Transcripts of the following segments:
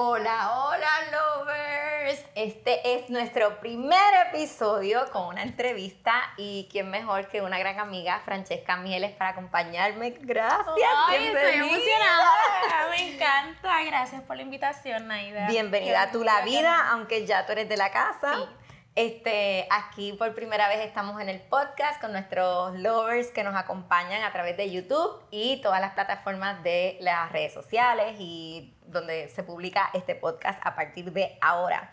Hola, hola lovers. Este es nuestro primer episodio con una entrevista y quién mejor que una gran amiga, Francesca Mieles, para acompañarme. Gracias. Ay, estoy emocionada. Me encanta. Gracias por la invitación, Naida. Bienvenida a tu la vida, aunque ya tú eres de la casa. Este, aquí por primera vez estamos en el podcast con nuestros lovers que nos acompañan a través de YouTube y todas las plataformas de las redes sociales y donde se publica este podcast a partir de ahora.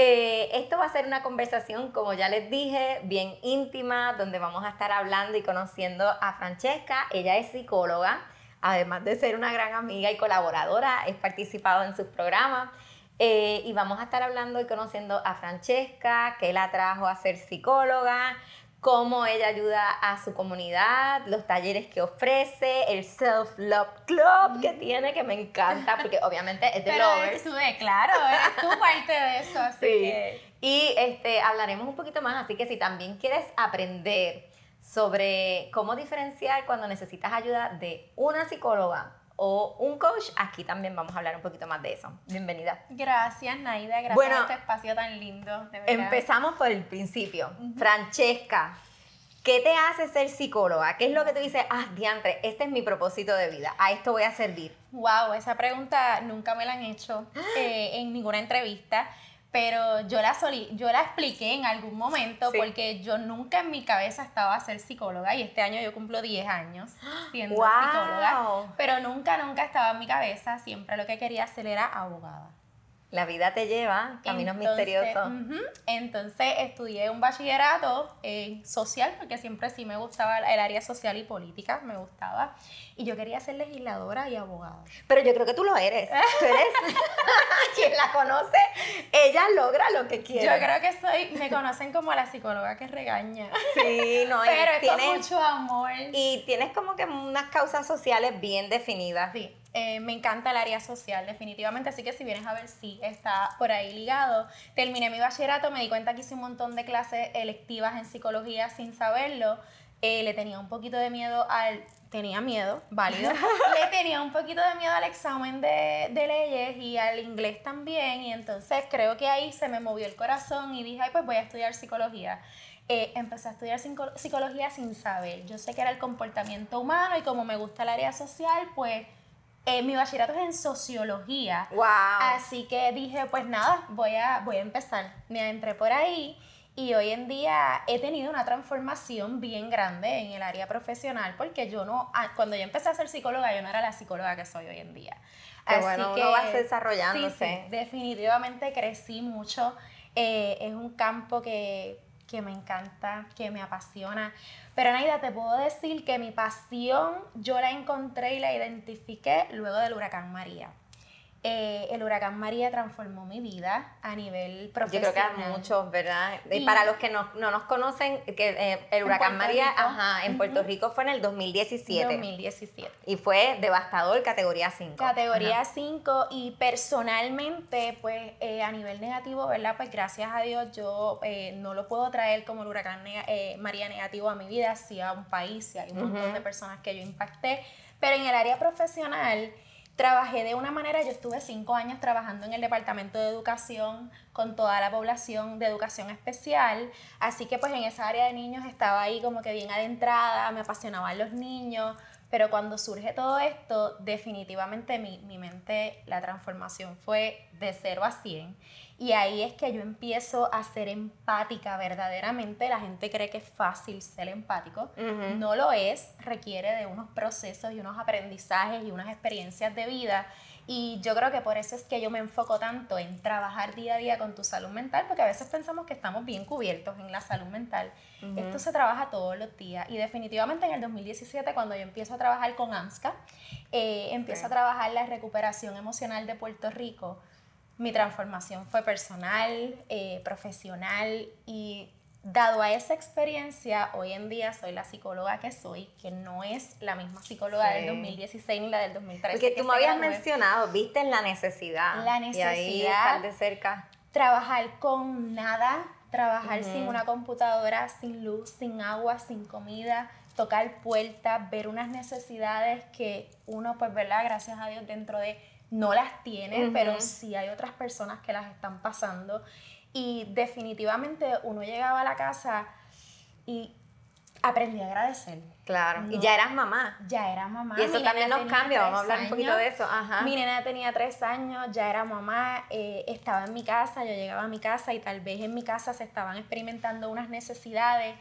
Eh, esto va a ser una conversación, como ya les dije, bien íntima, donde vamos a estar hablando y conociendo a Francesca. Ella es psicóloga, además de ser una gran amiga y colaboradora, he participado en sus programas. Eh, y vamos a estar hablando y conociendo a Francesca, que la trajo a ser psicóloga, cómo ella ayuda a su comunidad, los talleres que ofrece, el Self-Love Club que tiene, que me encanta, porque obviamente es de Pero lovers. Tú de, claro, eres tú parte de eso, así Sí. que... Y este, hablaremos un poquito más, así que si también quieres aprender sobre cómo diferenciar cuando necesitas ayuda de una psicóloga o un coach, aquí también vamos a hablar un poquito más de eso. Bienvenida. Gracias, Naida. Gracias Bueno, por este espacio tan lindo, de. Empezamos por el principio. Francesca, ¿qué te hace ser psicóloga? ¿Qué es lo que tú dices? Ah, diantre, este es mi propósito de vida. A esto voy a servir. Wow, esa pregunta nunca me la han hecho eh, en ninguna entrevista, pero yo la, soli- yo la expliqué en algún momento Sí. porque yo nunca en mi cabeza estaba a ser psicóloga y este año yo cumplo 10 años siendo ¡Wow! psicóloga, pero nunca, nunca estaba en mi cabeza, siempre lo que quería hacer era abogada. La vida te lleva caminos Entonces, misteriosos. ujú, Entonces estudié un bachillerato en social, porque siempre sí me gustaba el área social y política, me gustaba. Y yo quería ser legisladora y abogada. Pero yo creo que tú lo eres. Tú eres quien la conoce. Ella logra lo que quiere. Yo creo que soy, me conocen como la psicóloga que regaña. Sí, no, Pero es con tienes, mucho amor. y tienes como que unas causas sociales bien definidas. Sí, eh, me encanta el área social, definitivamente. Así que si vienes a ver, sí, está por ahí ligado. Terminé mi bachillerato, me di cuenta que hice un montón de clases electivas en psicología sin saberlo. Eh, le tenía un poquito de miedo al. Tenía miedo, válido. le tenía un poquito de miedo al examen de, de leyes y al inglés también. Y entonces creo que ahí se me movió el corazón y dije, ay, pues voy a estudiar psicología. Eh, empecé a estudiar psico- psicología sin saber. Yo sé que era el comportamiento humano y como me gusta el área social, pues eh, mi bachillerato es en sociología. ¡Wow! Así que dije, pues nada, voy a, voy a empezar. Me adentré por ahí y hoy en día he tenido una transformación bien grande en el área profesional porque yo no, cuando yo empecé a ser psicóloga, yo no era la psicóloga que soy hoy en día. Qué bueno, uno va desarrollándose. sí, sí, definitivamente crecí mucho. Eh, es un campo que, que me encanta, que me apasiona. Pero Naida, te puedo decir que mi pasión yo la encontré y la identifiqué luego del huracán María. Eh, el huracán María transformó mi vida a nivel Yo profesional. creo que a muchos, ¿verdad? Y para los que no, no nos conocen, que eh, el huracán María Rico. ajá, en Puerto. Rico fue en el 2017. 2017. Y fue devastador, categoría 5. Categoría Ajá. 5 y personalmente, pues eh, a nivel negativo, ¿verdad? Pues gracias a Dios yo no lo puedo traer como el huracán María negativo a mi vida, sí a un país, sí hay un montón de personas que yo impacté, pero en el área profesional trabajé de una manera, yo estuve cinco años trabajando en el departamento de educación con toda la población de educación especial, así que pues en esa área de niños estaba ahí como que bien adentrada, me apasionaban los niños, pero cuando surge todo esto, definitivamente mi, mi mente, la transformación fue de 0 a 100. Y ahí es que yo empiezo a ser empática verdaderamente. La gente cree que es fácil ser empático. No lo es, requiere de unos procesos y unos aprendizajes y unas experiencias de vida. Y yo creo que por eso es que yo me enfoco tanto en trabajar día a día con tu salud mental, porque a veces pensamos que estamos bien cubiertos en la salud mental. Esto se trabaja todos los días. Y definitivamente en el 2017, cuando yo empiezo a trabajar con AMSCA, eh, empiezo a trabajar la recuperación emocional de Puerto Rico, mi transformación fue personal, eh, profesional y dado a esa experiencia, hoy en día soy la psicóloga que soy, que no es la misma psicóloga Sí. del 2016 ni la del 2013. Porque que tú me habías gradué. mencionado, viste la necesidad. La Y ahí necesidad. estar de cerca. Trabajar con nada, trabajar sin una computadora, sin luz, sin agua, sin comida, tocar puertas, ver unas necesidades que uno, pues, ¿verdad? Gracias a Dios, dentro de no las tiene, pero sí hay otras personas que las están pasando. Y definitivamente uno llegaba a la casa y aprendí a agradecer. Claro, y ya eras mamá. Ya era mamá. Y eso también nos cambia, vamos a hablar un poquito de eso. Ajá. Mi nena tenía tres años, ya era mamá, eh, estaba en mi casa, yo llegaba a mi casa y tal vez en mi casa se estaban experimentando unas necesidades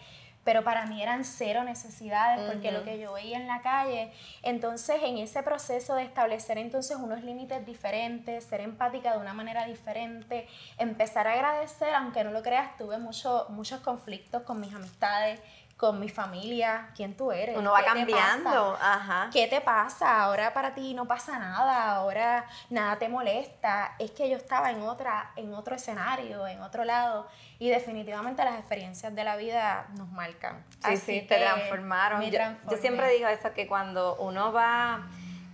pero para mí eran cero necesidades porque lo que yo veía en la calle, entonces en ese proceso de establecer entonces unos límites diferentes, ser empática de una manera diferente, empezar a agradecer, aunque no lo creas, tuve mucho, muchos conflictos con mis amistades, con mi familia, quién tú eres. Uno va cambiando, ajá. ¿Qué te pasa? Ahora para ti no pasa nada, ahora nada te molesta. Es que yo estaba en otra, en otro escenario, en otro lado, y definitivamente las experiencias de la vida nos marcan. Sí, sí, te transformaron. Yo, yo, siempre digo eso que cuando uno va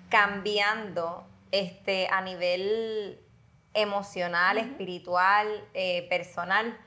cambiando este a nivel emocional, espiritual, eh, personal,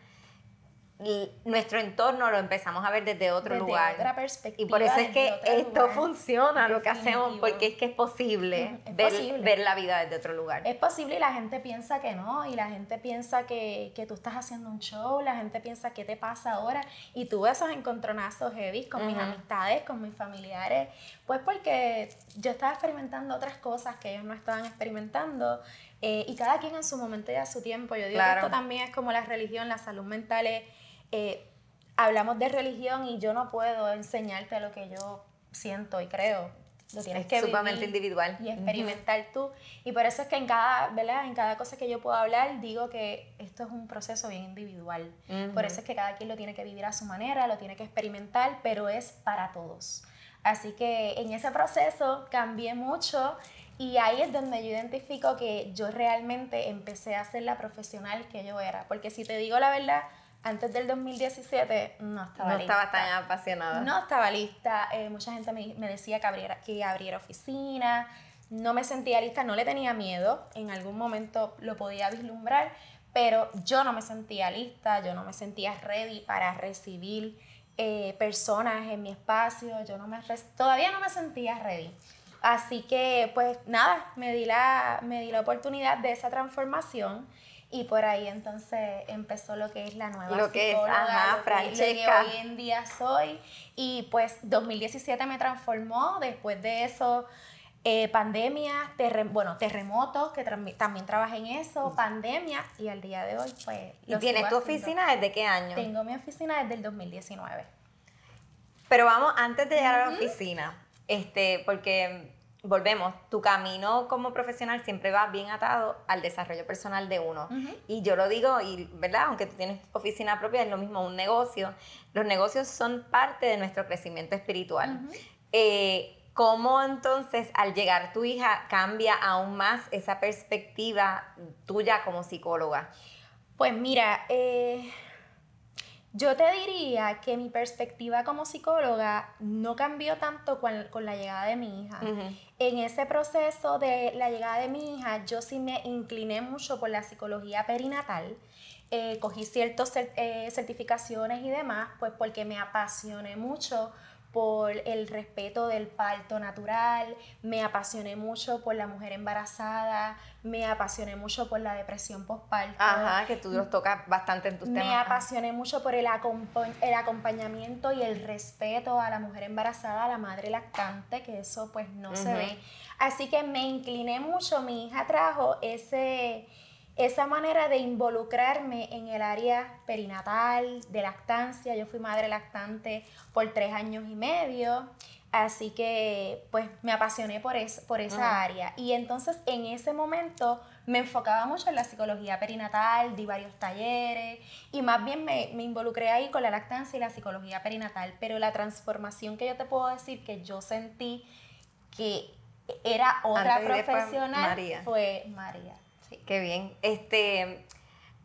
nuestro entorno lo empezamos a ver desde otro desde lugar. Otra perspectiva, y por eso es que esto funciona, lo que hacemos, porque es que es posible, ver, la vida desde otro lugar. Es posible y la gente piensa que no, y la gente piensa que, que tú estás haciendo un show, la gente piensa qué te pasa ahora, y tuve esos encontronazos heavy con mis amistades, con mis familiares, pues porque yo estaba experimentando otras cosas que ellos no estaban experimentando. Eh, y cada quien en su momento y a su tiempo. Yo digo que esto también es como la religión, la salud mental es eh, hablamos de religión y yo no puedo enseñarte lo que yo siento y creo. Lo tienes es que sumamente individual. Y experimentar tú. Y por eso es que en cada, ¿verdad? En cada cosa que yo puedo hablar, digo que esto es un proceso bien individual. Por eso es que cada quien lo tiene que vivir a su manera, lo tiene que experimentar, pero es para todos. Así que en ese proceso cambié mucho y ahí es donde yo identifico que yo realmente empecé a ser la profesional que yo era. Porque si te digo la verdad, antes del 2017 no estaba no estaba tan apasionada. No estaba lista. Eh, mucha gente me, me, decía que abriera, que abriera oficina. No me sentía lista, no le tenía miedo. En algún momento lo podía vislumbrar, pero yo no me sentía lista, yo no me sentía ready para recibir eh, personas en mi espacio. Yo no me, todavía no me sentía ready. Así que, pues nada, me di la, me di la oportunidad de esa transformación y por ahí entonces empezó lo que es la nueva lo que es, ajá, Francesca. hoy en día soy. Y pues 2017 me transformó, después de eso eh, pandemia, bueno, terremotos, que también trabajé en eso, pandemia, y al día de hoy, pues. ¿Y tienes tu oficina desde qué año? Tengo mi oficina desde el 2019. Pero vamos, antes de llegar a la oficina, este, porque volvemos, tu camino como profesional siempre va bien atado al desarrollo personal de uno. Y yo lo digo, y verdad, aunque tú tienes oficina propia, es lo mismo un negocio. Los negocios son parte de nuestro crecimiento espiritual. Eh, ¿Cómo entonces al llegar tu hija cambia aún más esa perspectiva tuya como psicóloga? Pues mira, eh, yo te diría que mi perspectiva como psicóloga no cambió tanto con, la llegada de mi hija. En ese proceso de la llegada de mi hija, yo sí me incliné mucho por la psicología perinatal. Eh, cogí ciertas eh, certificaciones y demás, pues porque me apasioné mucho por el respeto del parto natural, me apasioné mucho por la mujer embarazada, me apasioné mucho por la depresión postparto. Ajá, que tú los tocas bastante en tus temas. Me apasioné mucho por el, el acompañamiento y el respeto a la mujer embarazada, a la madre lactante, que eso pues no se ve. Así que me incliné mucho, mi hija trajo ese esa manera de involucrarme en el área perinatal, de lactancia. Yo fui madre lactante por tres años y medio, así que pues me apasioné por, por esa área. Y entonces en ese momento me enfocaba mucho en la psicología perinatal, di varios talleres y más bien me, me involucré ahí con la lactancia y la psicología perinatal. Pero la transformación que yo te puedo decir que yo sentí que era otra profesional fue María. Qué bien. Este,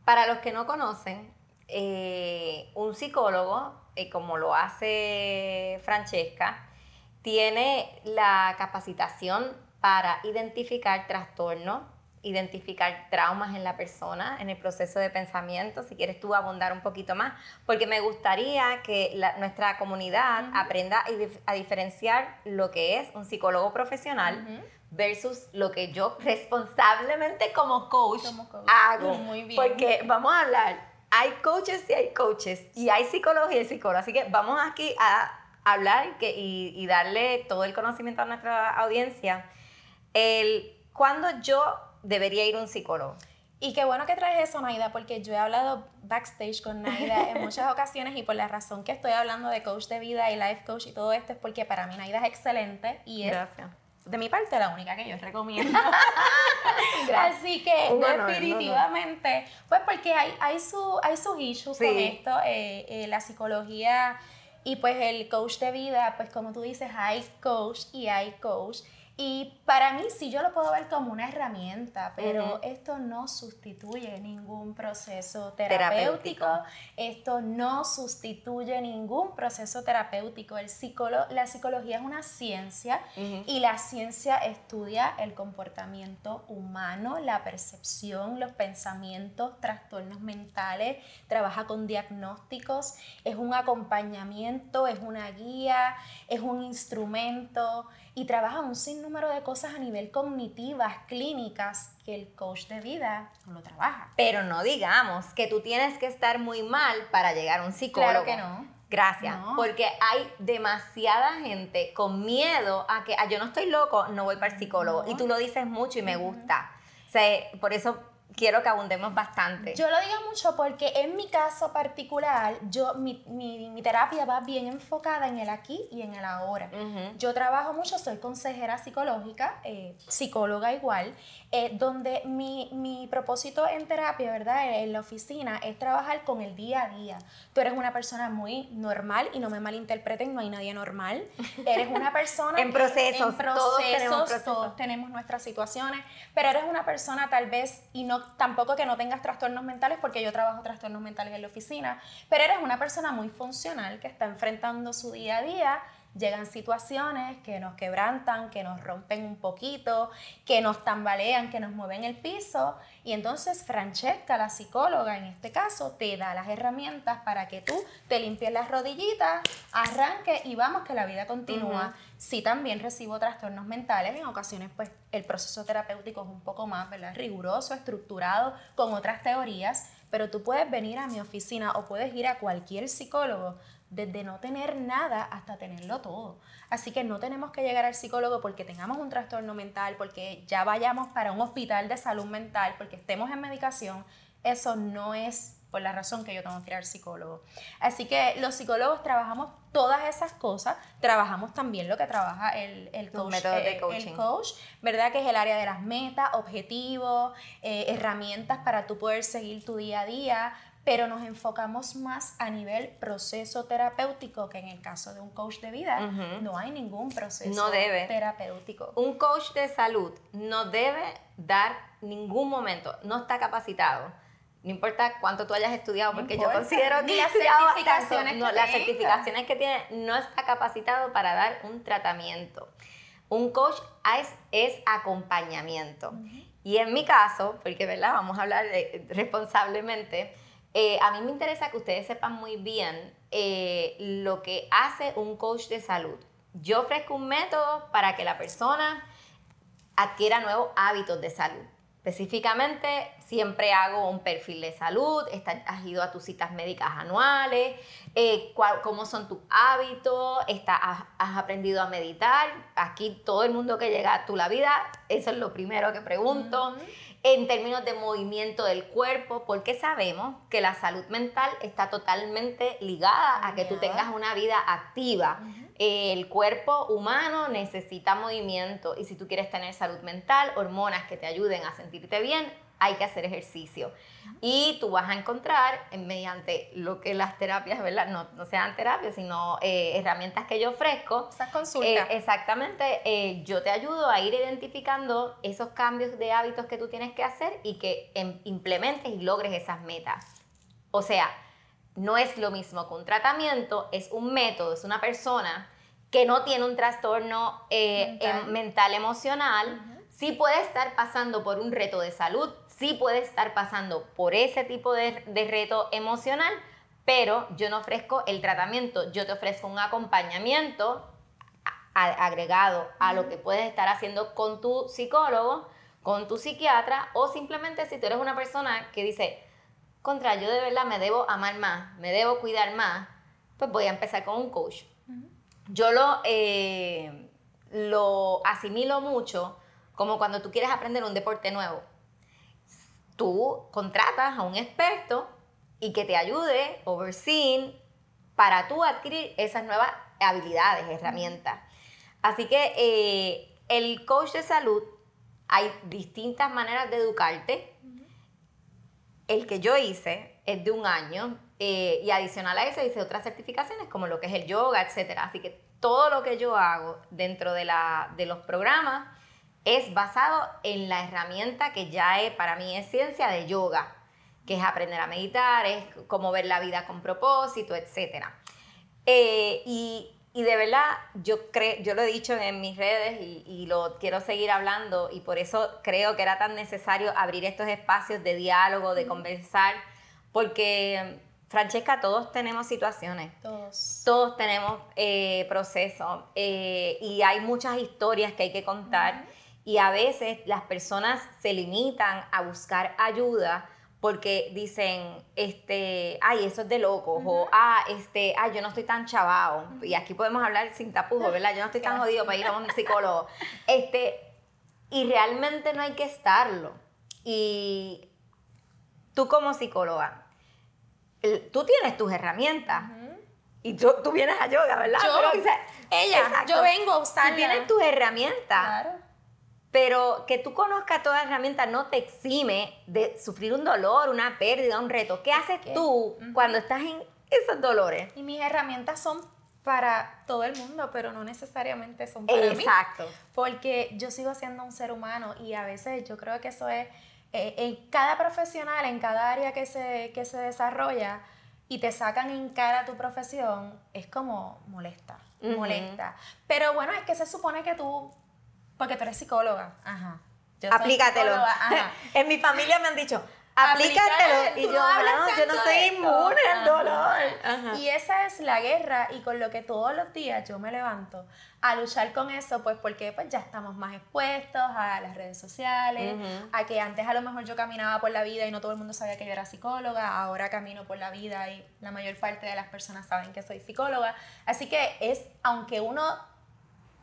para los que no conocen, eh, un psicólogo, eh, como lo hace Francesca, tiene la capacitación para identificar trastornos identificar traumas en la persona, en el proceso de pensamiento, si quieres tú abundar un poquito más, porque me gustaría que nuestra comunidad aprenda a, diferenciar lo que es un psicólogo profesional versus lo que yo responsablemente como coach, hago. Muy bien. Porque vamos a hablar, hay coaches y hay coaches, y hay psicología y psicólogos, así que vamos aquí a hablar y, y darle todo el conocimiento a nuestra audiencia. El, cuando yo debería ir a un psicólogo? Y qué bueno que traes eso, Naida, porque yo he hablado backstage con Naida en muchas ocasiones y por la razón que estoy hablando de coach de vida y life coach y todo esto es porque para mí Naida es excelente y es de mi parte la única que yo recomiendo. Así que definitivamente, pues porque hay, hay, su, hay sus issues con esto, eh, eh, la psicología y pues el coach de vida, pues como tú dices, hay coach y hay coach. Y para mí sí yo lo puedo ver como una herramienta, pero esto no sustituye ningún proceso terapéutico, esto no sustituye ningún proceso terapéutico. El la psicología es una ciencia y la ciencia estudia el comportamiento humano, la percepción, los pensamientos, trastornos mentales, trabaja con diagnósticos, es un acompañamiento, es una guía, es un instrumento y trabaja un sinnúmero de cosas a nivel cognitivas, clínicas, que el coach de vida no lo trabaja. Pero no digamos que tú tienes que estar muy mal para llegar a un psicólogo. Claro que no. Gracias, porque hay demasiada gente con miedo a que ah, yo no estoy loco, no voy para el psicólogo. Y tú lo dices mucho y me gusta. O sea, por eso quiero que abundemos bastante. Yo lo digo mucho porque en mi caso particular, yo, mi, mi, mi terapia va bien enfocada en el aquí y en el ahora. Yo trabajo mucho, soy consejera psicológica, eh, psicóloga igual, eh, donde mi, mi, propósito en terapia, ¿verdad? En la oficina es trabajar con el día a día. Tú eres una persona muy normal y no me malinterpreten, no hay nadie normal. Eres una persona... en procesos, en procesos, todos tenemos, procesos. todos tenemos nuestras situaciones, pero eres una persona tal vez, y no tampoco que no tengas trastornos mentales, porque yo trabajo trastornos mentales en la oficina, pero eres una persona muy funcional que está enfrentando su día a día llegan situaciones que nos quebrantan, que nos rompen un poquito, que nos tambalean, que nos mueven el piso. Y entonces Francesca, la psicóloga en este caso, te da las herramientas para que tú te limpies las rodillitas, arranque y vamos que la vida continúa. Sí también recibo trastornos mentales, en ocasiones pues el proceso terapéutico es un poco más ¿verdad? riguroso, estructurado, con otras teorías, pero tú puedes venir a mi oficina o puedes ir a cualquier psicólogo desde no tener nada hasta tenerlo todo. Así que no tenemos que llegar al psicólogo porque tengamos un trastorno mental, porque ya vayamos para un hospital de salud mental, porque estemos en medicación. Eso no es por la razón que yo tengo que ir al psicólogo. Así que los psicólogos trabajamos todas esas cosas, trabajamos también lo que trabaja el, el coach, de eh, el coach, ¿verdad? Que es el área de las metas, objetivos, eh, herramientas para tú poder seguir tu día a día, pero nos enfocamos más a nivel proceso terapéutico, que en el caso de un coach de vida no hay ningún proceso terapéutico. Un coach de salud no debe dar ningún momento, no está capacitado. No importa cuánto tú hayas estudiado, porque yo considero que las certificaciones, no, las certificaciones que tiene no está capacitado para dar un tratamiento. Un coach es, es acompañamiento. Y en mi caso, porque ¿verdad? vamos a hablar responsablemente, eh, a mí me interesa que ustedes sepan muy bien eh, lo que hace un coach de salud. Yo ofrezco un método para que la persona adquiera nuevos hábitos de salud. Específicamente, siempre hago un perfil de salud, has ido a tus citas médicas anuales, eh, cómo son tus hábitos, has, aprendido a meditar. Aquí todo el mundo que llega a tu la vida, eso es lo primero que pregunto en términos de movimiento del cuerpo, porque sabemos que la salud mental está totalmente ligada a que tú tengas una vida activa. El cuerpo humano necesita movimiento y si tú quieres tener salud mental, hormonas que te ayuden a sentirte bien, hay que hacer ejercicio. Y tú vas a encontrar, mediante lo que las terapias, ¿verdad? No, no sean terapias, sino eh, herramientas que yo ofrezco. Esas consultas. Eh, exactamente, eh, yo te ayudo a ir identificando esos cambios de hábitos que tú tienes que hacer y que em, implementes y logres esas metas. O sea, no es lo mismo que un tratamiento, es un método, es una persona que no tiene un trastorno mental, emocional sí puede estar pasando por un reto de salud, sí puede estar pasando por ese tipo de, de reto emocional, pero yo no ofrezco el tratamiento, yo te ofrezco un acompañamiento agregado a lo que puedes estar haciendo con tu psicólogo, con tu psiquiatra o simplemente si tú eres una persona que dice, contra, yo de verdad me debo amar más, me debo cuidar más, pues voy a empezar con un coach. Yo lo, eh, lo asimilo mucho como cuando tú quieres aprender un deporte nuevo. Tú contratas a un experto y que te ayude, overseeing, para tú adquirir esas nuevas habilidades, herramientas. Así que eh, el coach de salud, hay distintas maneras de educarte. El que yo hice es de un año eh, y adicional a eso hice otras certificaciones como lo que es el yoga, etc. Así que todo lo que yo hago dentro de, la, de los programas es basado en la herramienta que ya es, para mí es ciencia de yoga, que es aprender a meditar, es cómo ver la vida con propósito, etc. Eh, y y de verdad, yo, creo, yo lo he dicho en mis redes y, lo quiero seguir hablando y por eso creo que era tan necesario abrir estos espacios de diálogo, de conversar, porque Francesca, todos tenemos situaciones. Todos. Todos tenemos eh, procesos eh, y hay muchas historias que hay que contar y a veces las personas se limitan a buscar ayuda porque dicen, este, ay, eso es de locos, o, ah, este, ay, yo no estoy tan chavado, y aquí podemos hablar sin tapujos, ¿verdad? Yo no estoy tan jodido para ir a un psicólogo. Este, y realmente no hay que estarlo. Y tú como psicóloga, tú tienes tus herramientas, y tú, tú, vienes a yoga, ¿verdad? Yo, ella, yo vengo a usar. tienes tus herramientas. Claro pero que tú conozcas toda herramienta no te exime de sufrir un dolor, una pérdida, un reto. ¿Qué haces tú cuando estás en esos dolores? Y mis herramientas son para todo el mundo, pero no necesariamente son para Exacto. mí. Exacto. Porque yo sigo siendo un ser humano y a veces yo creo que eso es, eh, en cada profesional, en cada área que se, que se desarrolla y te sacan en cara tu profesión, es como molesta, molesta. Pero bueno, es que se supone que tú porque tú eres psicóloga. Ajá. Aplícatelo. en mi familia me han dicho, aplícatelo. Y yo, no, yo no soy inmune al dolor. Y esa es la guerra y con lo que todos los días yo me levanto a luchar con eso, pues porque pues ya estamos más expuestos a las redes sociales, a que antes a lo mejor yo caminaba por la vida y no todo el mundo sabía que yo era psicóloga, ahora camino por la vida y la mayor parte de las personas saben que soy psicóloga. Así que es, aunque uno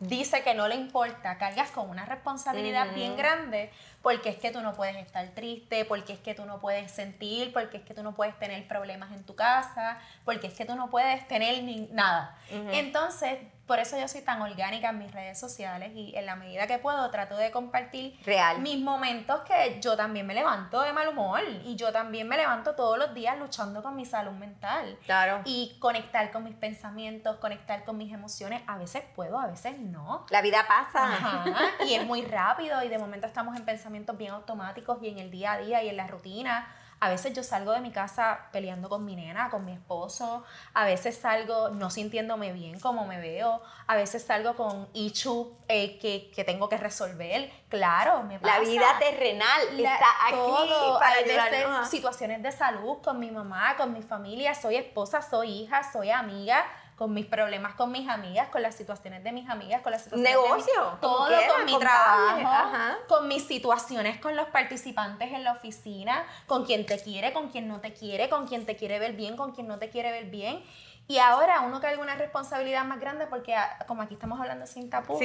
dice que no le importa, cargas con una responsabilidad bien grande porque es que tú no puedes estar triste, porque es que tú no puedes sentir, porque es que tú no puedes tener problemas en tu casa, porque es que tú no puedes tener ni nada. Entonces, por eso yo soy tan orgánica en mis redes sociales y en la medida que puedo trato de compartir Real. mis momentos que yo también me levanto de mal humor y yo también me levanto todos los días luchando con mi salud mental. Claro. Y conectar con mis pensamientos, conectar con mis emociones. A veces puedo, a veces no. La vida pasa. Ajá, y es muy rápido y de momento estamos en pensamientos bien automáticos y en el día a día y en la rutina a veces yo salgo de mi casa peleando con mi nena, con mi esposo. A veces salgo no sintiéndome bien como me veo. A veces salgo con issue eh, que, que, tengo que resolver. Claro, me pasa. La vida terrenal está aquí todo. para Hay veces situaciones de salud con mi mamá, con mi familia. Soy esposa, soy hija, soy amiga con mis problemas con mis amigas, con las situaciones de mis amigas, con las situaciones negocio, de todo, con mi trabajo, con mis situaciones con los participantes en la oficina, con quien te quiere, con quien no te quiere, con quien te quiere ver bien, con quien no te quiere ver bien. Y ahora uno carga una responsabilidad más grande porque ah, como aquí estamos hablando sin tapujos,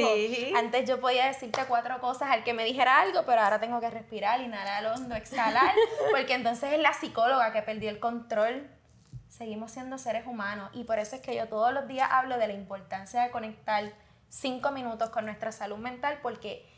antes yo podía decirte cuatro cosas al que me dijera algo, pero ahora tengo que respirar, inhalar hondo, exhalar, porque entonces es la psicóloga que perdió el control seguimos siendo seres humanos y por eso es que yo todos los días hablo de la importancia de conectar cinco minutos con nuestra salud mental porque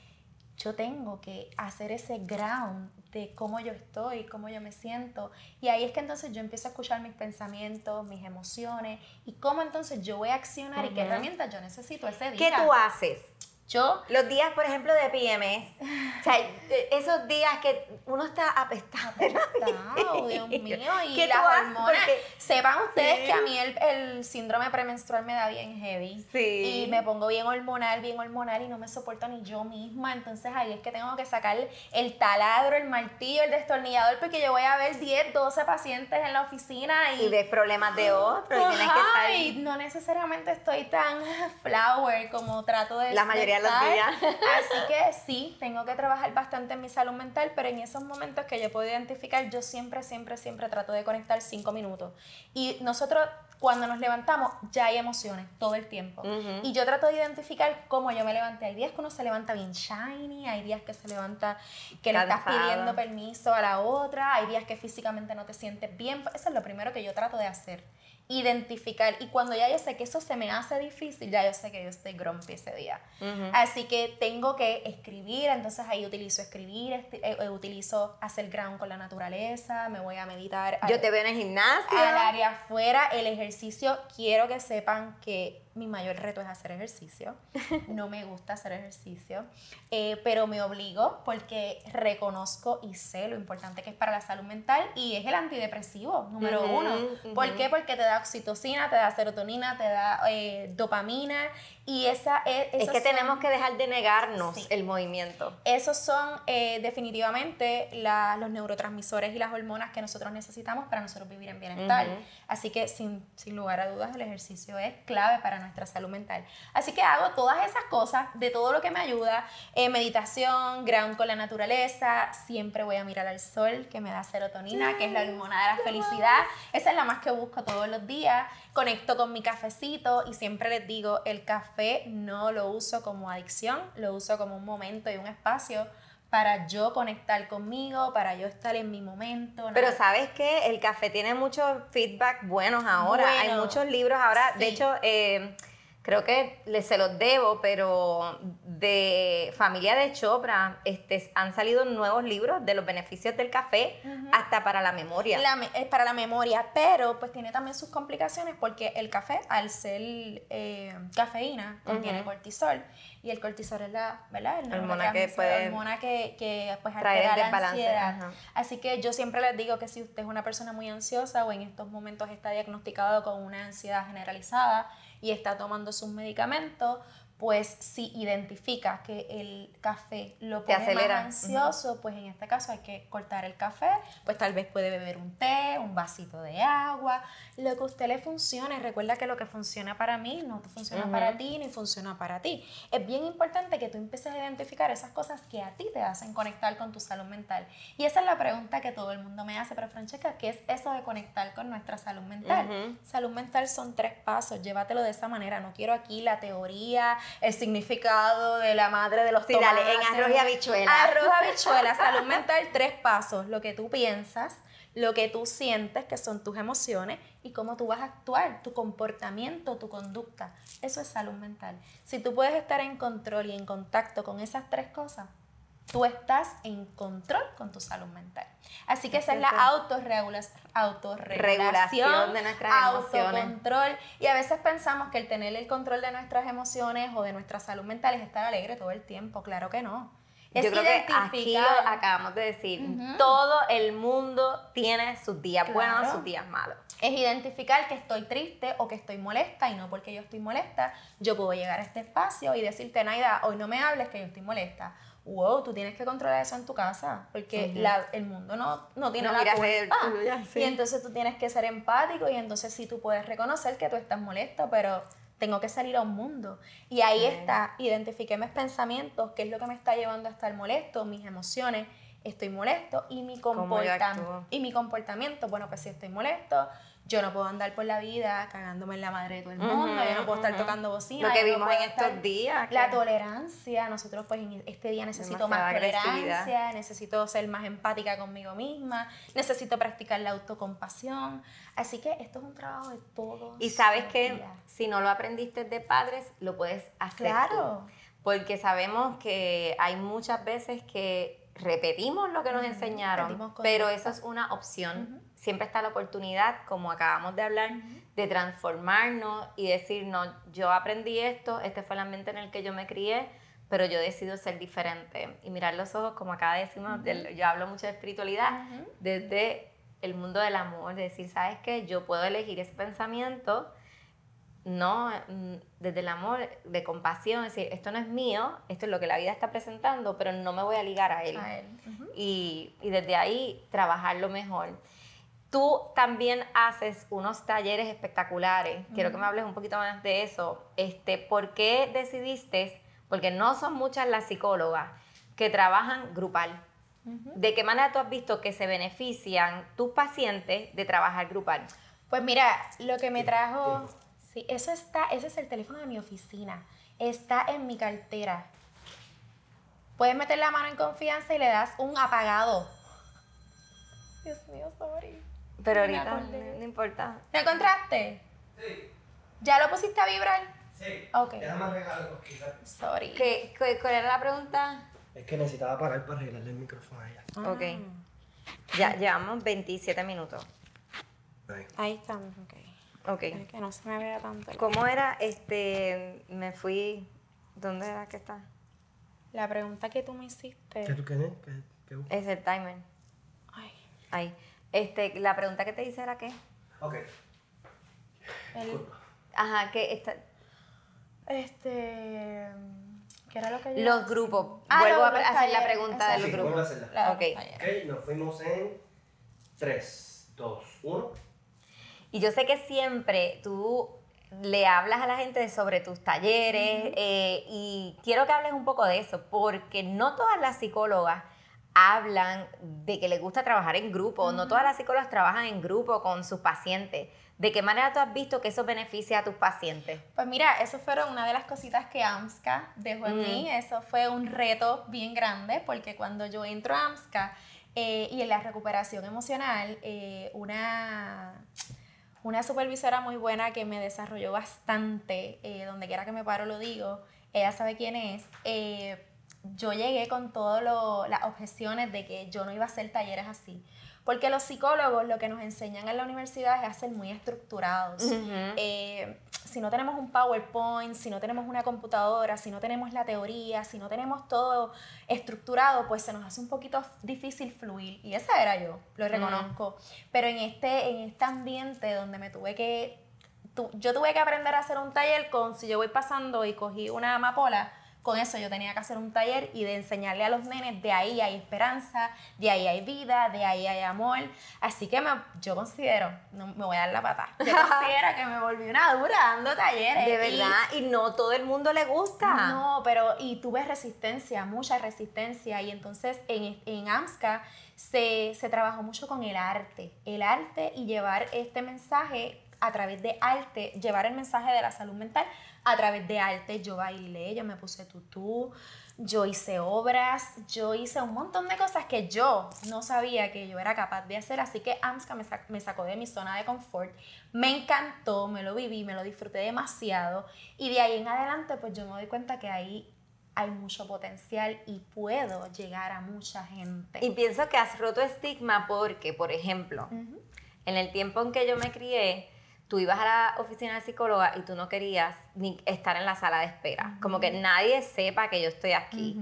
yo tengo que hacer ese ground de cómo yo estoy, cómo yo me siento. Y ahí es que entonces yo empiezo a escuchar mis pensamientos, mis emociones y cómo entonces yo voy a accionar y qué herramientas yo necesito ese día. ¿Qué tú haces Yo. Los días, por ejemplo, de PMS. O sea, e, esos días que uno está apestado. Apestado, Dios mío. Y las hormonas. Sepan ustedes que a mí el, el, síndrome premenstrual me da bien heavy. Sí. Y me pongo bien hormonal, bien hormonal y no me soporto ni yo misma. Entonces ahí es que tengo que sacar el taladro, el martillo, el destornillador, porque yo voy a ver 10, 12 pacientes en la oficina y. Y ves problemas de otro. Y tienes que estar... no necesariamente estoy tan flower como trato de. La mayoría los días. Así que sí, tengo que trabajar bastante en mi salud mental, pero en esos momentos que yo puedo identificar, yo siempre, siempre, siempre trato de conectar cinco minutos. Y nosotros cuando nos levantamos ya hay emociones todo el tiempo. Y yo trato de identificar cómo yo me levanté. Hay días que uno se levanta bien shiny, hay días que se levanta que le estás pidiendo permiso a la otra, hay días que físicamente no te sientes bien. Eso es lo primero que yo trato de hacer identificar. Y cuando ya yo sé que eso se me hace difícil, ya yo sé que yo estoy grumpy ese día. Así que tengo que escribir, entonces ahí utilizo escribir, eh, eh, utilizo hacer ground con la naturaleza, me voy a meditar. Yo te veo en el gimnasio. Al área afuera, el ejercicio, quiero que sepan que mi mayor reto es hacer ejercicio. No me gusta hacer ejercicio, eh, pero me obligo porque reconozco y sé lo importante que es para la salud mental y es el antidepresivo número uno. ¿Por qué? Porque te da oxitocina, te da serotonina, te da eh, dopamina y esa es... Es que tenemos que dejar de negarnos el movimiento. Esos son eh, definitivamente los neurotransmisores y las hormonas que nosotros necesitamos para nosotros vivir en bienestar. Así que sin, sin lugar a dudas el ejercicio es clave para nuestra salud mental. Así que hago todas esas cosas, de todo lo que me ayuda, eh, meditación, ground con la naturaleza, siempre voy a mirar al sol que me da serotonina, que es la hormona de la felicidad. Esa es la más que busco todos los días. Conecto con mi cafecito y siempre les digo, el café no lo uso como adicción, lo uso como un momento y un espacio para yo conectar conmigo, para yo estar en mi momento. Pero sabes que el café tiene muchos feedback buenos ahora. Hay muchos libros ahora. De hecho, eh, creo que les se los debo, pero de familia de Chopra este, han salido nuevos libros de los beneficios del café hasta para la memoria. es para la memoria, pero pues tiene también sus complicaciones porque el café, al ser eh, cafeína, contiene cortisol y el cortisol es la, ¿verdad? El hormona que puede hormona que, que pues altera la ansiedad. Así que yo siempre les digo que si usted es una persona muy ansiosa o en estos momentos está diagnosticado con una ansiedad generalizada, y está tomando sus medicamentos, pues si identifica que el café lo pone más ansioso, pues en este caso hay que cortar el café, pues tal vez puede beber un té, un vasito de agua, lo que a usted le funcione. Recuerda que lo que funciona para mí no funciona para ti ni funciona para ti. Es bien importante que tú empieces a identificar esas cosas que a ti te hacen conectar con tu salud mental. Y esa es la pregunta que todo el mundo me hace, pero Francesca, ¿qué es eso de conectar con nuestra salud mental? Salud mental son tres pasos, llévatelo de esa manera. No quiero aquí la teoría, el significado de la madre de los sí, dale, en arroz y habichuela. Arroz, habichuela, salud mental, tres pasos. Lo que tú piensas, lo que tú sientes, que son tus emociones, y cómo tú vas a actuar, tu comportamiento, tu conducta. Eso es salud mental. Si tú puedes estar en control y en contacto con esas tres cosas, tú estás en control con tu salud mental. Así que esa es la autorregulación, autorregulación de nuestras autocontrol. Y a veces pensamos que el tener el control de nuestras emociones o de nuestra salud mental es estar alegre todo el tiempo. Claro que no. Yo creo que aquí lo acabamos de decir. Todo el mundo tiene sus días buenos, sus días malos. Es identificar que estoy triste o que estoy molesta y no porque yo estoy molesta, yo puedo llegar a este espacio y decirte, Naida, hoy no me hables que yo estoy molesta wow, tú tienes que controlar eso en tu casa, porque la, el mundo no, no tiene la culpa. Y entonces tú tienes que ser empático y entonces sí tú puedes reconocer que tú estás molesto, pero tengo que salir a un mundo. Y ahí está, identifiqué mis pensamientos, qué es lo que me está llevando a estar molesto, mis emociones, estoy molesto y mi, comportamiento y mi comportamiento, bueno, pues si estoy molesto, yo no puedo andar por la vida cagándome en la madre de todo el mundo, yo no puedo estar tocando bocina. Lo que vimos en estos días. La tolerancia, nosotros pues en este día necesito más tolerancia, necesito ser más empática conmigo misma, necesito practicar la autocompasión. Así que esto es un trabajo de todos. Y sabes que si no lo aprendiste de padres, lo puedes hacer. Claro. Porque sabemos que hay muchas veces que repetimos lo que nos enseñaron, pero eso es una opción siempre está la oportunidad, como acabamos de hablar, de transformarnos y decir, no, yo aprendí esto, este fue el ambiente en el que yo me crié, pero yo decido ser diferente y mirar los ojos, como acá decimos, del- yo hablo mucho de espiritualidad, desde el mundo del amor, de decir, ¿sabes qué? Yo puedo elegir ese pensamiento, no mm, desde el amor, de compasión, decir, esto no es mío, esto es lo que la vida está presentando, pero no me voy a ligar a él. A él. Ujú. Y, y desde ahí trabajarlo mejor. Tú también haces unos talleres espectaculares. Quiero que me hables un poquito más de eso. Este, ¿Por qué decidiste? Porque no son muchas las psicólogas que trabajan grupal. ¿De qué manera tú has visto que se benefician tus pacientes de trabajar grupal? Pues mira, lo que me trajo, sí, eso está, ese es el teléfono de mi oficina, está en mi cartera. Puedes meter la mano en confianza y le das un apagado. Dios mío, sorry. Pero ahorita no, no importa. ¿Lo encontraste? Sí, ¿Ya lo pusiste a vibrar? sí. Ok. Déjame arreglarlo, quizás. Sorry. ¿Qué, qué- cuál era la pregunta? Es que necesitaba parar para arreglarle el micrófono a ella. Ok. Ya llevamos 27 minutos. Ahí. Ahí estamos, ok. Ok. Es que no se me vea tanto. ¿Cómo era? Este, me fui. ¿Dónde era que está? La pregunta que tú me hiciste. ¿Qué tú quieres? ¿Qué, qué buscas? Es el timer. Ay, Ahí. Este, la pregunta que te hice era qué? Ok. el- Disculpa. Ajá, que está, este. ¿Qué era lo que yo los grupos. Ah, Vuelvo los- a hacer la pregunta de los Sí, vuelvo a grupos. hacerla. La- Ok. Ok, nos fuimos en 3, 2, 1. Y yo sé que siempre tú le hablas a la gente sobre tus talleres eh, y quiero que hables un poco de eso, porque no todas las psicólogas hablan de que les gusta trabajar en grupo, no todas las psicólogas trabajan en grupo con sus pacientes. ¿De qué manera tú has visto que eso beneficia a tus pacientes? Pues mira, eso fueron una de las cositas que AMSCA dejó en Mm. mí. Eso fue un reto bien grande porque cuando yo entro a AMSCA eh, y en la recuperación emocional, eh, una, una supervisora muy buena que me desarrolló bastante, eh, donde quiera que me paro lo digo, ella sabe quién es. Yo llegué con todas las objeciones de que yo no iba a hacer talleres así. Porque los psicólogos lo que nos enseñan en la universidad es a ser muy estructurados. Eh, si no tenemos un PowerPoint, si no tenemos una computadora, si no tenemos la teoría, si no tenemos todo estructurado, pues se nos hace un poquito difícil fluir. Y esa era yo, lo reconozco. Pero en este, en este ambiente donde me tuve que... tu- yo tuve que aprender a hacer un taller con, si yo voy pasando y cogí una amapola, con eso yo tenía que hacer un taller y de enseñarle a los nenes, de ahí hay esperanza, de ahí hay vida, de ahí hay amor. Así que me- yo considero, no me voy a dar la pata, yo considero que me volví una dura dando talleres. De y- verdad, y no todo el mundo le gusta. no, pero y tuve resistencia, mucha resistencia. Y entonces en, en AMSCA se, se trabajó mucho con el arte. El arte y llevar este mensaje a través de arte, llevar el mensaje de la salud mental a través de arte. Yo bailé, yo me puse tutú, yo hice obras, yo hice un montón de cosas que yo no sabía que yo era capaz de hacer. Así que AMSCA me, sac- me sacó de mi zona de confort. Me encantó, me lo viví, me lo disfruté demasiado. Y de ahí en adelante, pues yo me doy cuenta que ahí hay mucho potencial y puedo llegar a mucha gente. Y pienso que has roto estigma porque, por ejemplo, en el tiempo en que yo me crié, tú ibas a la oficina de psicóloga y tú no querías ni estar en la sala de espera. Como que nadie sepa que yo estoy aquí.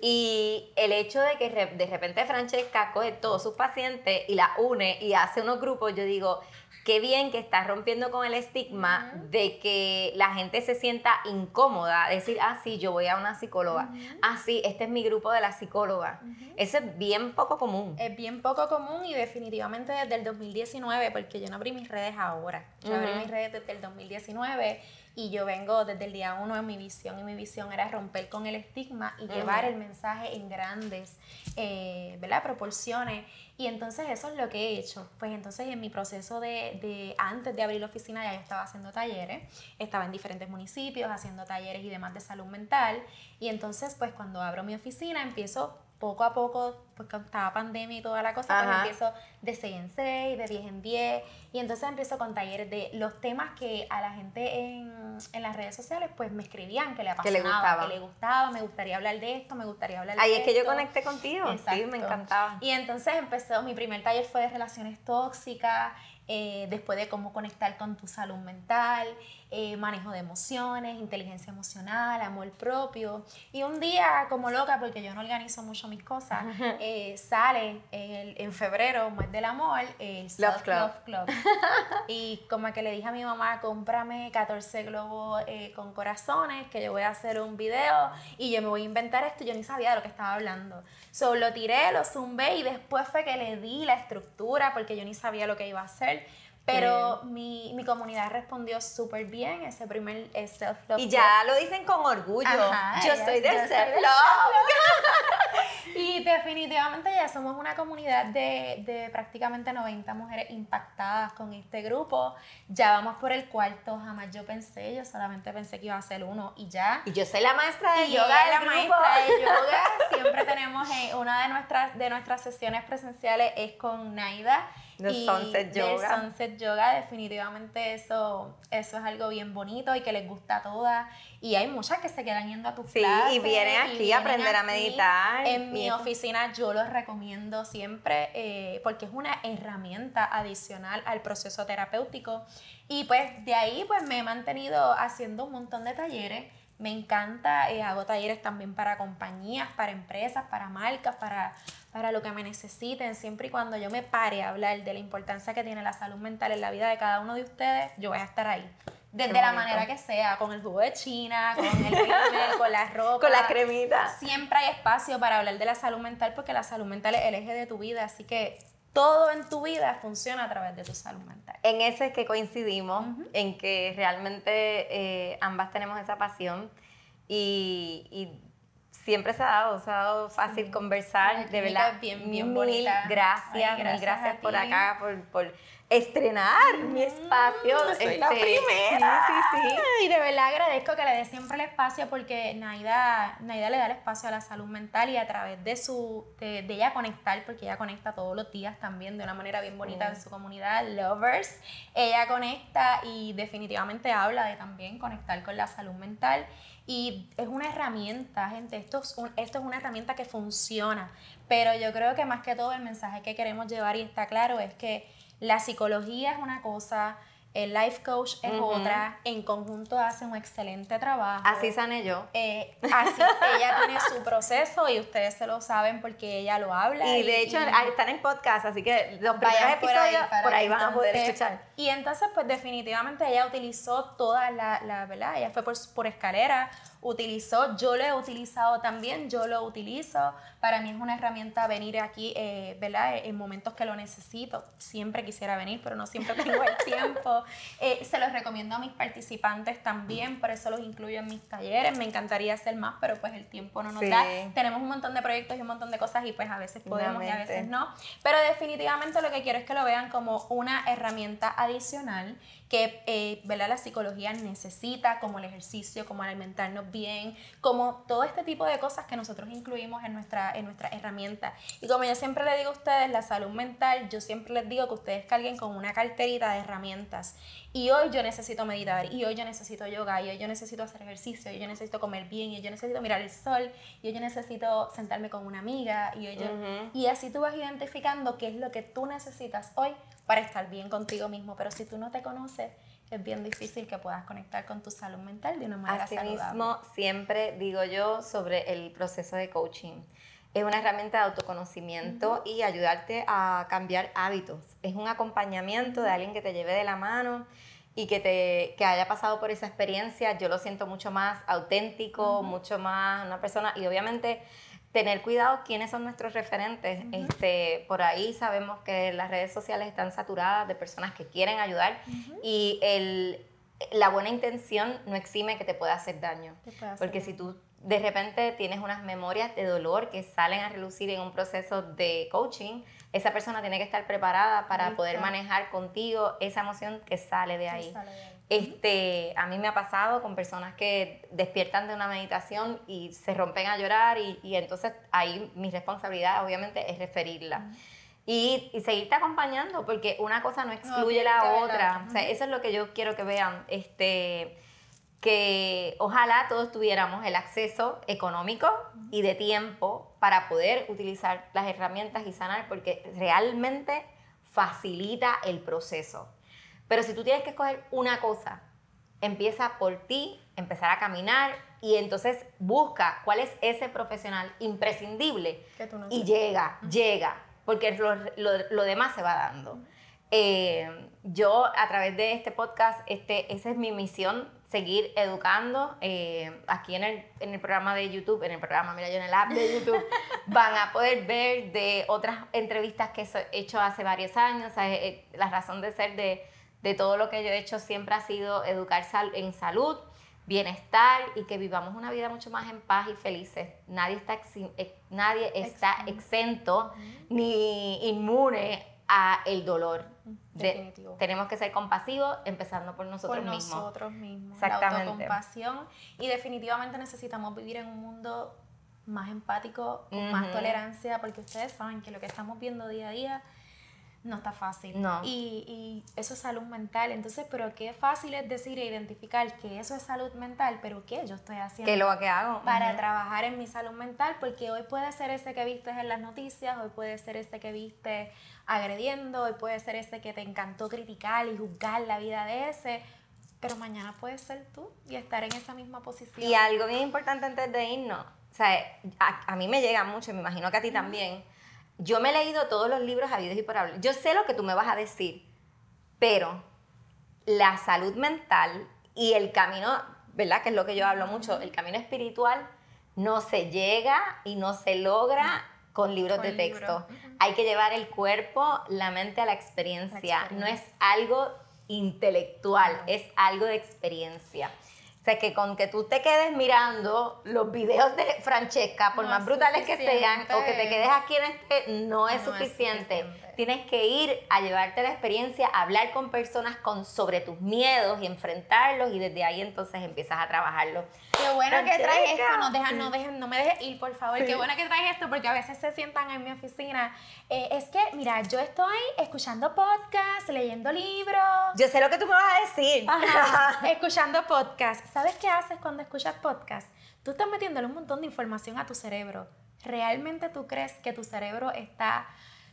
Y el hecho de que de repente Francesca coge todos sus pacientes y la une y hace unos grupos, yo digo, qué bien que estás rompiendo con el estigma de que la gente se sienta incómoda, decir, ah, sí, yo voy a una psicóloga, ah, sí, este es mi grupo de la psicóloga. Eso es bien poco común. Es bien poco común y definitivamente desde el 2019, porque yo no abrí mis redes ahora. Yo abrí mis redes desde el 2019 y yo vengo desde el día uno en mi visión y mi visión era romper con el estigma y llevar el mensaje en grandes eh, ¿verdad? proporciones. Y entonces eso es lo que he hecho. Pues entonces en mi proceso de, de antes de abrir la oficina ya yo estaba haciendo talleres, estaba en diferentes municipios haciendo talleres y demás de salud mental. Y entonces pues cuando abro mi oficina empiezo poco a poco pues cuando estaba pandemia y toda la cosa, pues empiezo de 6 en 6, de 10 en 10, y entonces empiezo con talleres de los temas que a la gente en, en las redes sociales pues me escribían que le Que le apasionaba, gustaba. que le gustaba, me gustaría hablar de esto, me gustaría hablar de Ahí es que yo esto. conecté contigo. Sí, me Exacto. encantaba. Y entonces empezó, mi primer taller fue de relaciones tóxicas, eh, después de cómo conectar con tu salud mental, eh, manejo de emociones, inteligencia emocional, amor propio. Y un día, como loca, porque yo no organizo mucho mis cosas, eh, sale el- en febrero, mes del amor, el Love Self Club. Love Club. y como que le dije a mi mamá, cómprame 14 globos eh, con corazones, que yo voy a hacer un video y yo me voy a inventar esto. Yo ni sabía de lo que estaba hablando. So, lo tiré, lo zumbé y después fue que le di la estructura porque yo ni sabía lo que iba a hacer. Pero mi, mi comunidad respondió súper bien ese primer self-love. Y ya lo dicen con orgullo. Ajá, yo soy yo del soy del self-love. Y definitivamente ya somos una comunidad de, de prácticamente 90 mujeres impactadas con este grupo. Ya vamos por el cuarto, jamás yo pensé, yo solamente pensé que iba a ser uno y ya. Y yo soy la maestra de Y yoga del la grupo. maestra de yoga. Siempre tenemos eh, una de nuestras, de nuestras sesiones presenciales es con Naida. Del y Sunset del Yoga. Sunset Yoga, definitivamente eso, eso es algo bien bonito y que les gusta a todas. Y hay muchas que se quedan yendo a tus Sí, clases. y vienen aquí a aprender a aquí. meditar En y mi oficina yo los recomiendo siempre eh, porque es una herramienta adicional al proceso terapéutico. Y pues de ahí pues me he mantenido haciendo un montón de talleres. Me encanta, eh, hago talleres también para compañías, para empresas, para marcas, para, para lo que me necesiten. Siempre y cuando yo me pare a hablar de la importancia que tiene la salud mental en la vida de cada uno de ustedes, yo voy a estar ahí. Desde la manera que sea, con el jugo de China, con el rímel, con la ropa. Con la cremita. Siempre hay espacio para hablar de la salud mental porque la salud mental es el eje de tu vida, así que todo en tu vida funciona a través de tu salud mental. En ese es que coincidimos, en que realmente eh, ambas tenemos esa pasión y, y siempre se ha dado, se ha dado fácil conversar, de verdad. bien, bien mil bonita. gracias, Ay, mil gracias gracias por acá, por, por estrenar mi espacio. soy la este, primera. Sí, sí, sí. Y de verdad agradezco que le dé siempre el espacio porque Naida, Naida le da el espacio a la salud mental y a través de su de, de ella conectar, porque ella conecta todos los días también de una manera bien bonita Mm. en su comunidad, Lovers. Ella conecta y definitivamente habla de también conectar con la salud mental. Y es una herramienta, gente, esto es, un- esto es una herramienta que funciona, pero yo creo que más que todo el mensaje que queremos llevar y está claro es que la psicología es una cosa, el life coach es otra, en conjunto hacen un excelente trabajo. Así sané yo. Eh, así, ella tiene su proceso y ustedes se lo saben porque ella lo habla. Y de hecho, y- están en podcast, así que los primeros por ahí episodios por ahí van a poder escuchar. Y entonces, pues definitivamente ella utilizó toda la, la ¿verdad? Ella fue por, por escalera, utilizó, yo lo he utilizado también, yo lo utilizo. Para mí es una herramienta venir aquí, eh, ¿verdad? En momentos que lo necesito. Siempre quisiera venir, pero no siempre tengo el tiempo. Eh, se los recomiendo a mis participantes también, por eso los incluyo en mis talleres. Me encantaría hacer más, pero pues el tiempo no nos Sí. da. Tenemos un montón de proyectos y un montón de cosas y pues a veces podemos y a veces no. Pero definitivamente lo que quiero es que lo vean como una herramienta adicional que eh, ¿verdad? la psicología necesita, como el ejercicio, como alimentarnos bien, como todo este tipo de cosas que nosotros incluimos en nuestra, en nuestra herramienta. Y como yo siempre le digo a ustedes, la salud mental, yo siempre les digo que ustedes carguen con una carterita de herramientas. Y hoy yo necesito meditar, y hoy yo necesito yoga, y hoy yo necesito hacer ejercicio, y hoy yo necesito comer bien, y hoy yo necesito mirar el sol, y hoy yo necesito sentarme con una amiga, y hoy yo... Y así tú vas identificando qué es lo que tú necesitas hoy para estar bien contigo mismo. Pero si tú no te conoces, es bien difícil que puedas conectar con tu salud mental de una manera saludable. Asimismo, siempre digo yo sobre el proceso de coaching. Es una herramienta de autoconocimiento y ayudarte a cambiar hábitos. Es un acompañamiento de alguien que te lleve de la mano y que, te, que haya pasado por esa experiencia. Yo lo siento mucho más auténtico, mucho más una persona y obviamente tener cuidado quiénes son nuestros referentes. este, por ahí sabemos que las redes sociales están saturadas de personas que quieren ayudar y el, la buena intención no exime que te pueda hacer daño. Te puede hacer Porque si tú de repente tienes unas memorias de dolor que salen a relucir en un proceso de coaching, esa persona tiene que estar preparada para poder manejar contigo esa emoción que sale de Que ahí. sale de ahí. Este, a mí me ha pasado con personas que despiertan de una meditación y se rompen a llorar y, y entonces ahí mi responsabilidad obviamente es referirla. Y, y seguirte acompañando, porque una cosa no excluye tiene la otra. O sea, eso es lo que yo quiero que vean. Este, que ojalá todos tuviéramos el acceso económico y de tiempo para poder utilizar las herramientas y sanar, porque realmente facilita el proceso. Pero si tú tienes que escoger una cosa, empieza por ti, empezar a caminar y entonces busca cuál es ese profesional imprescindible no y llega, llega, porque lo, lo- lo demás se va dando. Eh, yo a través de este podcast, este, esa es mi misión, seguir educando. eh, aquí en el, en el programa de YouTube, en el programa, mira yo en el app de YouTube, van a poder ver de otras entrevistas que he hecho hace varios años. O sea, eh, la razón de ser de, de todo lo que yo he hecho siempre ha sido educar sal- en salud, bienestar y que vivamos una vida mucho más en paz y felices. Nadie está, exi- eh, nadie está Exento. ni inmune a el dolor. De- tenemos que ser compasivos, empezando por por nosotros mismos. nosotros mismos. Exactamente. La autocompasión. Y definitivamente necesitamos vivir en un mundo más empático, con más tolerancia, porque ustedes saben que lo que estamos viendo día a día no está fácil. No. Y, y eso es salud mental. Entonces, pero qué fácil es decir e identificar que eso es salud mental, pero qué yo estoy haciendo ¿Qué lo que hago? para trabajar en mi salud mental, porque hoy puede ser ese que viste en las noticias, hoy puede ser ese que viste agrediendo, hoy puede ser ese que te encantó criticar y juzgar la vida de ese, pero mañana puedes ser tú y estar en esa misma posición. Y algo bien importante antes de irnos, o sea, a, a mí me llega mucho, me imagino que a ti también. Yo me he leído todos los libros habidos y por haber. Yo sé lo que tú me vas a decir, pero la salud mental y el camino, ¿verdad? Que es lo que yo hablo mucho, el camino espiritual no se llega y no se logra con libros Con de texto. Hay que llevar el cuerpo, la mente a la experiencia. La No es algo intelectual, es algo de experiencia. Sea, que con que tú te quedes mirando los videos de Francesca, por No más es brutales que sean, o que te quedes aquí en este, no es No es suficiente. Tienes que ir a llevarte la experiencia, a hablar con personas con, sobre tus miedos y enfrentarlos, y desde ahí entonces empiezas a trabajarlo. Qué bueno que traes esto, no, deja- no, dejes- no me dejes ir, por favor. Sí. Qué bueno que traes esto, porque a veces se sientan en mi oficina. Eh, es que, mira, yo estoy escuchando podcasts, leyendo libros. Yo sé lo que tú me vas a decir. Ajá, escuchando podcast. ¿Sabes qué haces cuando escuchas podcast? Tú estás metiéndole un montón de información a tu cerebro. ¿Realmente tú crees que tu cerebro está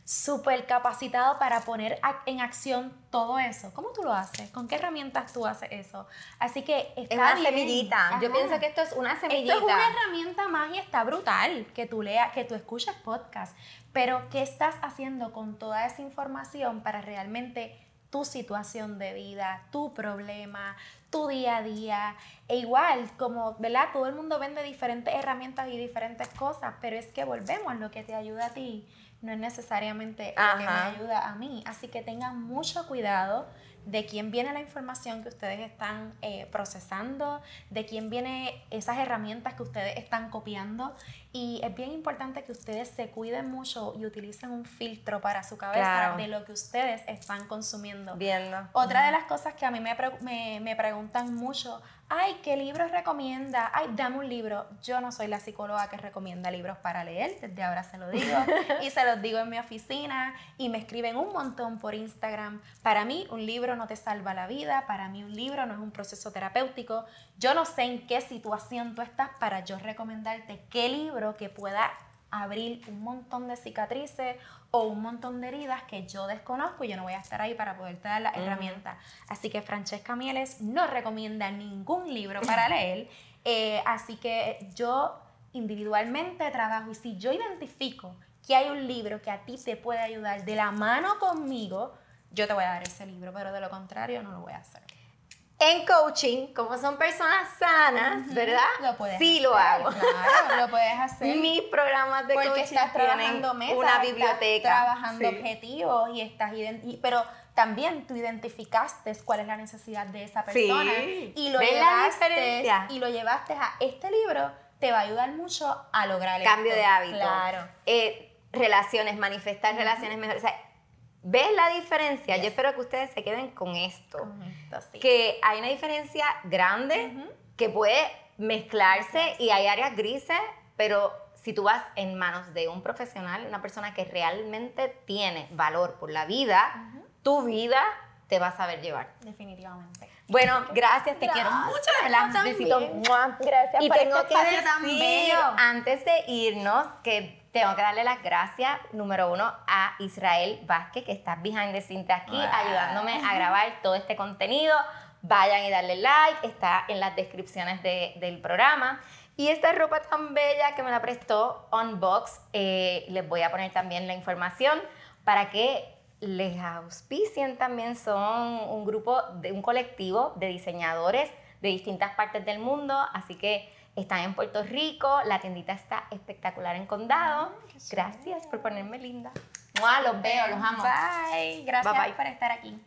súper capacitado para poner en acción todo eso? ¿Cómo tú lo haces? ¿Con qué herramientas tú haces eso? Así que está Es una bien. semillita. Yo pienso que esto es una semillita. Esto es una herramienta más y está brutal que tú leas, que tú escuches podcast. Pero, ¿qué estás haciendo con toda esa información para realmente tu situación de vida, tu problema, tu día a día? E igual, como, ¿verdad? Todo el mundo vende diferentes herramientas y diferentes cosas, pero es que volvemos, lo que te ayuda a ti no es necesariamente lo que me ayuda a mí. Así que tengan mucho cuidado de quién viene la información que ustedes están eh, procesando, de quién viene esas herramientas que ustedes están copiando. Y es bien importante que ustedes se cuiden mucho y utilicen un filtro para su cabeza Claro. de lo que ustedes están consumiendo. Viendo. Otra de las cosas que a mí me, me, me preguntan mucho, ay, ¿qué libro recomienda? Ay, dame un libro. Yo no soy la psicóloga que recomienda libros para leer, desde ahora se lo digo. y se los digo en mi oficina y me escriben un montón por Instagram. Para mí un libro no te salva la vida, para mí un libro no es un proceso terapéutico. Yo no sé en qué situación tú estás para yo recomendarte qué libro que pueda abrir un montón de cicatrices o un montón de heridas que yo desconozco y yo no voy a estar ahí para poderte dar la herramienta. Así que Francesca Mieles no recomienda ningún libro para leer, eh, así que yo individualmente trabajo y si yo identifico que hay un libro que a ti te puede ayudar de la mano conmigo, yo te voy a dar ese libro, pero de lo contrario no lo voy a hacer. En coaching, como son personas sanas, ¿verdad? Lo puedes sí lo hago. Claro, lo puedes hacer. Mis programas de porque coaching estás tienen trabajando metas, una estás biblioteca. trabajando Sí. objetivos y estás y- pero también tú identificaste cuál es la necesidad de esa persona Sí. y lo ¿Ves la llevaste y lo llevaste a este libro te va a ayudar mucho a lograr Cambio esto. de hábito. Claro. Eh, relaciones, manifestar relaciones mejores. O sea, ¿ves la diferencia? Yo espero que ustedes se queden con esto. Con esto, sí. Que hay una diferencia grande Ujú. que puede mezclarse y hay áreas grises, pero si tú vas en manos de un profesional, una persona que realmente tiene valor por la vida, tu vida te va a saber llevar. Definitivamente. Bueno, gracias, te quiero mucho, también. Besito. Gracias Y por tengo este que decir, tan bello. antes de irnos, que tengo que darle las gracias, número uno, a Israel Vázquez, que está behind the scenes aquí, ayudándome a grabar todo este contenido. Vayan y darle like, está en las descripciones de- del programa. Y esta ropa tan bella que me la prestó Unbox, eh, les voy a poner también la información para que les auspicien también. Son un grupo, de un colectivo de diseñadores de distintas partes del mundo, así que están en Puerto Rico, la tiendita está espectacular en Condado. Gracias por ponerme linda. Mua, Los veo, los amo. Bye. Gracias Bye, bye. por estar aquí.